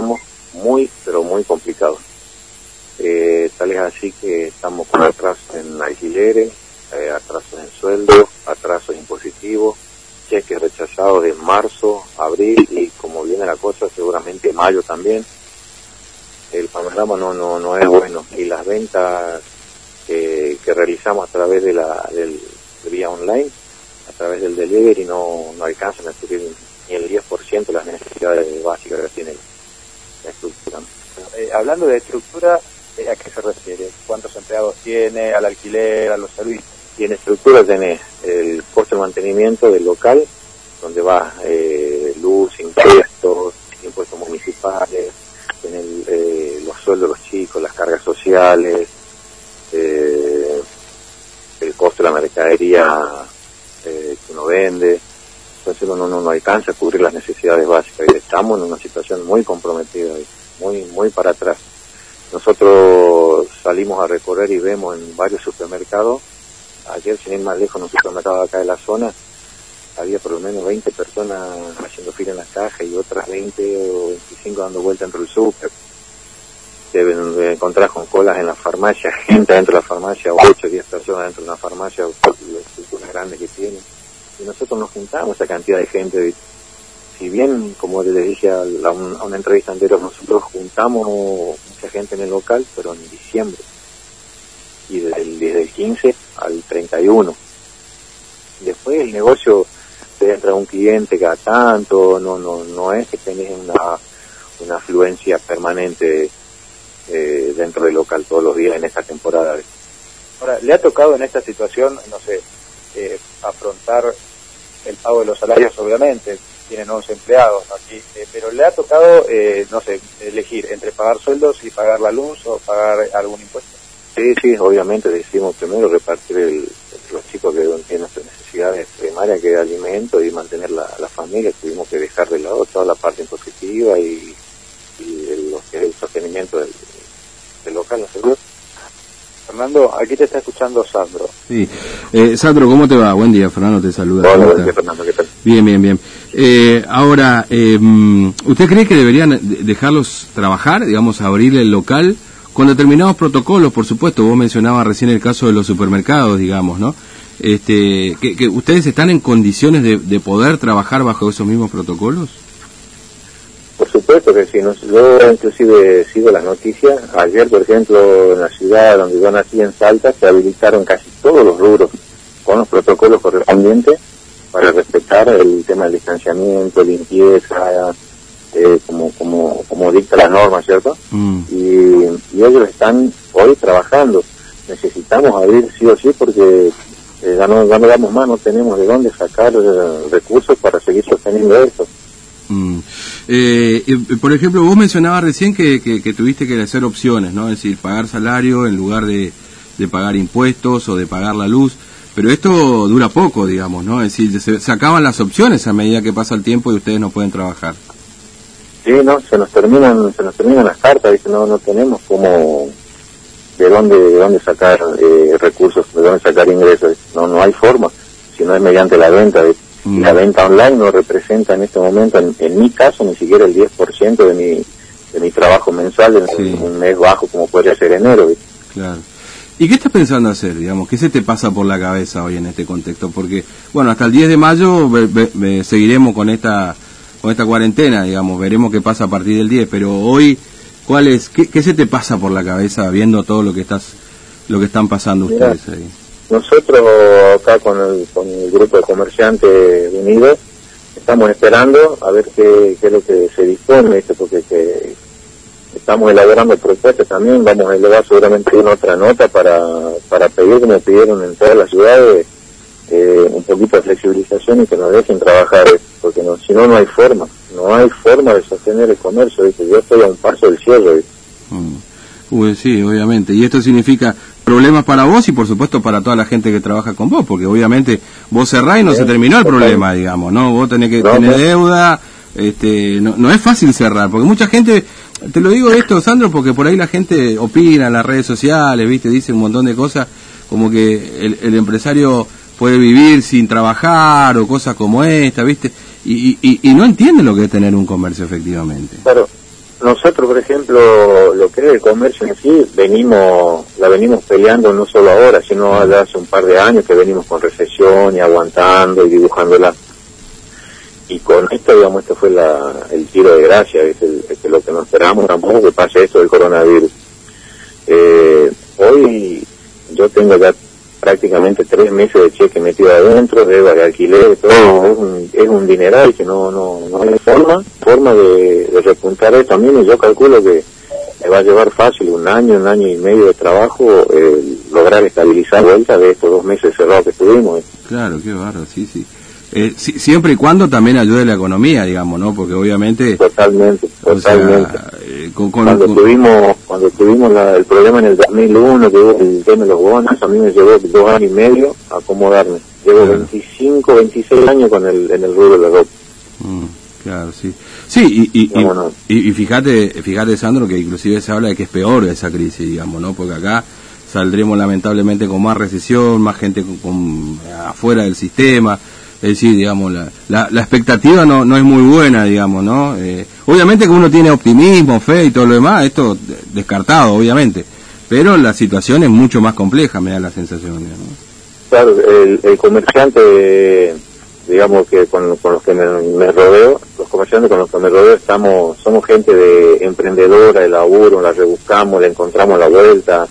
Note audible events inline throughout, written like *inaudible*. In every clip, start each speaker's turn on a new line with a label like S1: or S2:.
S1: muy, pero muy complicados. Eh, tal es así que estamos con atrasos en alquileres, eh, atrasos en sueldos, atrasos impositivos, cheques rechazados de marzo, abril y como viene la cosa, seguramente mayo también. El panorama no, no, no es bueno y las ventas que, realizamos a través de la del, vía online, a través del delivery, no, no alcanzan a cubrir ni el 10% de las necesidades básicas que tiene estructura.
S2: Eh, hablando de estructura, eh, ¿a qué se refiere? ¿Cuántos empleados tiene? ¿Al alquiler? ¿A los servicios?
S1: Y en estructura tenés el costo de mantenimiento del local, donde va eh, luz, impuestos, impuestos municipales, tenés eh, los sueldos de los chicos, las cargas sociales, el costo de la mercadería que uno vende. Entonces uno no, no alcanza a cubrir las necesidades básicas y estamos en una situación muy comprometida, muy, muy para atrás. Nosotros salimos a recorrer y vemos en varios supermercados, ayer sin ir más lejos en un supermercado acá de la zona, había por lo menos 20 personas haciendo fila en las cajas y otras 20 o 25 dando vuelta dentro del súper. Deben encontrar con colas en la farmacia, *laughs* gente dentro de la farmacia, 8 o 10 personas dentro de una farmacia, la estructura grande que tienen. Y nosotros nos juntamos esa cantidad de gente. Si bien, como les dije a, la, a una entrevista anterior, nosotros juntamos mucha gente en el local, pero en diciembre. Y desde el, desde el 15 al 31. Después el negocio te entra un cliente cada tanto, no no no es que tenés una, una afluencia permanente eh, dentro del local todos los días en esta temporada.
S2: Ahora, ¿le ha tocado en esta situación, no sé, eh, afrontar el pago de los salarios, obviamente? Tienen 11 empleados aquí, pero ¿le ha tocado, eh, no sé, elegir entre pagar sueldos y pagar la luz o pagar algún impuesto?
S1: Sí, sí, obviamente decimos primero repartir el, los chicos que tienen nuestras necesidades primarias, que es alimento y mantener la, familia. Tuvimos que dejar de lado toda la parte impositiva y, y el, el sostenimiento del, del local, ¿no?
S2: Fernando, aquí te está escuchando Sandro.
S3: Sí. Eh, Sandro, ¿cómo te va? Buen día, Fernando te saluda.
S1: Hola,
S3: ¿Cómo
S1: buen día, Fernando, ¿qué tal?
S3: Bien, bien, bien. Eh, ahora, eh, ¿usted cree que deberían de- dejarlos trabajar, digamos, abrir el local con determinados protocolos, por supuesto? Vos mencionabas recién el caso de los supermercados, digamos, ¿no? Este, que, que ¿Ustedes están en condiciones de, de poder trabajar bajo esos mismos protocolos?
S1: Supuesto que sí, yo inclusive sigo las noticias. Ayer, por ejemplo, en la ciudad donde yo nací, en Salta, se habilitaron casi todos los rubros con los protocolos correspondientes para respetar el tema del distanciamiento, limpieza, eh, como, como, como dicta la norma, ¿cierto?
S3: Mm.
S1: Y, y ellos están hoy trabajando. Necesitamos abrir sí o sí porque eh, ya, no, ya no damos más, no tenemos de dónde sacar eh, recursos para seguir sosteniendo esto.
S3: Mm. Eh, por ejemplo, vos mencionabas recién que, que, tuviste que hacer opciones, ¿no? Es decir, pagar salario en lugar de, de pagar impuestos o de pagar la luz. Pero esto dura poco, digamos, ¿no? Es decir, se, se acaban las opciones a medida que pasa el tiempo y ustedes no pueden trabajar.
S1: Sí, no, se nos terminan, se nos terminan las cartas, ¿viste? no, no tenemos como de dónde, de dónde sacar eh, recursos, de dónde sacar ingresos, no, no hay forma, si no es mediante la venta. Y la venta online no representa en este momento, en, en mi caso, ni siquiera el 10% de mi, de mi trabajo mensual, en
S3: Sí.
S1: un mes bajo como podría ser enero, ¿viste?
S3: Claro. ¿Y qué estás pensando hacer, digamos? ¿Qué se te pasa por la cabeza hoy en este contexto? Porque, bueno, hasta el 10 de mayo ve- ve- ve- seguiremos con esta con esta cuarentena, digamos, veremos qué pasa a partir del 10, pero hoy, ¿cuál es, qué, qué se te pasa por la cabeza viendo todo lo que estás, lo que están pasando
S1: Mira.
S3: ustedes ahí?
S1: Nosotros acá con el, con el grupo de comerciantes unidos estamos esperando a ver qué, es lo que se dispone, porque que estamos elaborando propuestas también, vamos a elevar seguramente una otra nota para, para pedir, como pidieron en todas las ciudades, eh, un poquito de flexibilización y que nos dejen trabajar, porque no, si no, no hay forma, no hay forma de sostener el comercio, ¿viste? yo estoy a un paso del. ¿viste?
S3: Mm. Sí, obviamente. Y esto significa problemas para vos y por supuesto para toda la gente que trabaja con vos, porque obviamente vos cerrás y no
S1: Sí,
S3: se terminó el problema, digamos, ¿no? Vos tenés que
S1: No,
S3: tener
S1: no.
S3: deuda, este, no, no es fácil cerrar, porque mucha gente, te lo digo esto, Sandro, porque por ahí la gente opina en las redes sociales, ¿viste? Dice un montón de cosas, como que el, el empresario puede vivir sin trabajar o cosas como esta, ¿viste? Y, y, y- y no entiende lo que es tener un comercio efectivamente.
S1: Claro, nosotros, por ejemplo, lo que es el comercio en sí, venimos, la venimos peleando no solo ahora, sino hace un par de años que venimos con recesión y aguantando y dibujándola. Y con esto, digamos, esto fue la, el tiro de gracia, es, lo que nos esperamos tampoco que pase esto del coronavirus. Eh, hoy yo tengo ya prácticamente tres meses de cheque metido adentro, deuda de alquiler, todo, es un, es un dineral que no, no, no hay forma, forma de, repuntar esto. También yo calculo que me va a llevar fácil un año, un año y medio de trabajo lograr estabilizar vuelta de estos dos meses cerrados que tuvimos.
S3: Claro, qué barro, sí, sí. Eh, siempre y cuando también ayude la economía, digamos, ¿no? Porque obviamente...
S1: Totalmente, totalmente. Eh, cuando, Tuvimos, cuando tuvimos el problema en el 2001, que hubo el tema de los bonos, a mí me llevó dos años y medio a acomodarme. Llevo 25, 26 años con el, en el rubro de la ropa.
S3: Mm, claro, sí. Sí, y, y, y, fíjate, fíjate, Sandro, que inclusive se habla de que es peor esa crisis, digamos, ¿no? Porque acá saldremos lamentablemente con más recesión, más gente con afuera del sistema es decir, digamos, la, la, expectativa no, no es muy buena, digamos, ¿no? Eh, obviamente que uno tiene optimismo, fe y todo lo demás, esto descartado, obviamente, pero la situación es mucho más compleja, me da la sensación. ¿no?
S1: Claro, el, comerciante, digamos que con, los que me, rodeo, los comerciantes con los que me rodeo estamos, somos gente de emprendedora, de laburo, la rebuscamos, la encontramos la vuelta,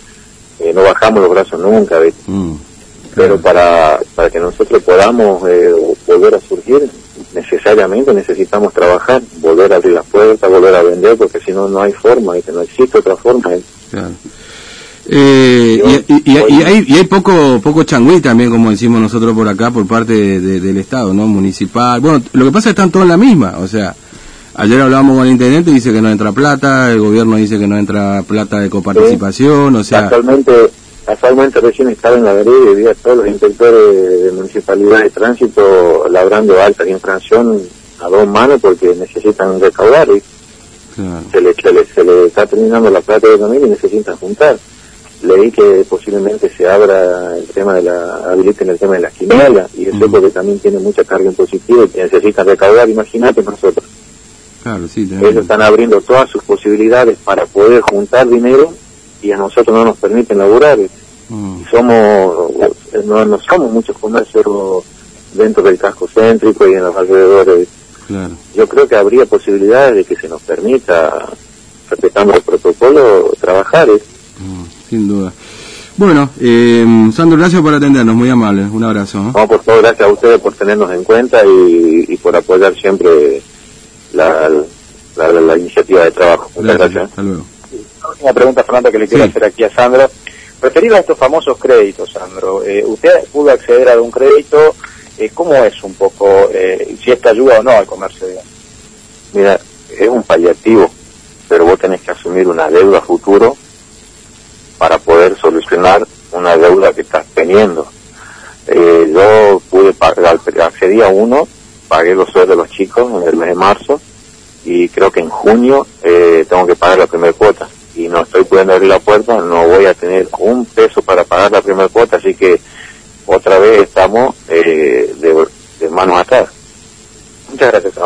S1: eh, no bajamos los brazos nunca, ¿ves? Mm pero para, para que nosotros podamos eh, volver a surgir, necesariamente necesitamos trabajar, volver a abrir las puertas, volver a vender, porque si no, no hay forma, y que no existe otra forma.
S3: Eh, y, hay, y hay poco poco changüí también, como decimos nosotros por acá, por parte del Estado, ¿no? Municipal. Bueno, lo que pasa es que están todos en la misma, o sea, ayer hablábamos con el intendente, dice que no entra plata, el gobierno dice que no entra plata de coparticipación, o sea...
S1: Actualmente Casualmente recién estaba en la vereda y vi a todos los inspectores de municipalidad de tránsito labrando alta infracción a dos manos porque necesitan recaudar y se, le, se, le, está terminando la plata de familia y necesitan juntar. Leí que posiblemente se abra el tema de la, habiliten el tema de la quiniela y eso porque también tiene mucha carga impositiva y que necesitan recaudar, imagínate nosotros. Claro, sí, Ellos están abriendo todas sus posibilidades para poder juntar dinero y a nosotros no nos permiten laburar. Mm. Somos, no, somos muchos comercios dentro del casco céntrico y en los alrededores. Yo creo que habría posibilidades de que se nos permita, respetando el protocolo, trabajar.
S3: Mm, sin duda. Bueno, eh, Sandro, gracias por atendernos, muy amable, un abrazo.
S1: No, por favor, gracias a ustedes por tenernos en cuenta y, por apoyar siempre la, la, iniciativa de trabajo. Muchas gracias.
S3: Hasta luego
S2: una pregunta, Fernando, que le quiero hacer aquí a Sandro. Referido a estos famosos créditos, Sandro, eh, ¿usted pudo acceder a un crédito? Eh, ¿Cómo es un poco, eh, si esta ayuda o no al comercio?
S1: Mira, es un paliativo, pero vos tenés que asumir una deuda futuro para poder solucionar una deuda que estás teniendo. yo pude pagar, accedí a uno, pagué los sueldos de los chicos en el mes de marzo y creo que en junio tengo que pagar la primera cuota y no estoy pudiendo abrir la puerta, no voy a tener un peso para pagar la primera cuota, así que otra vez estamos eh, de, de atrás. Muchas gracias.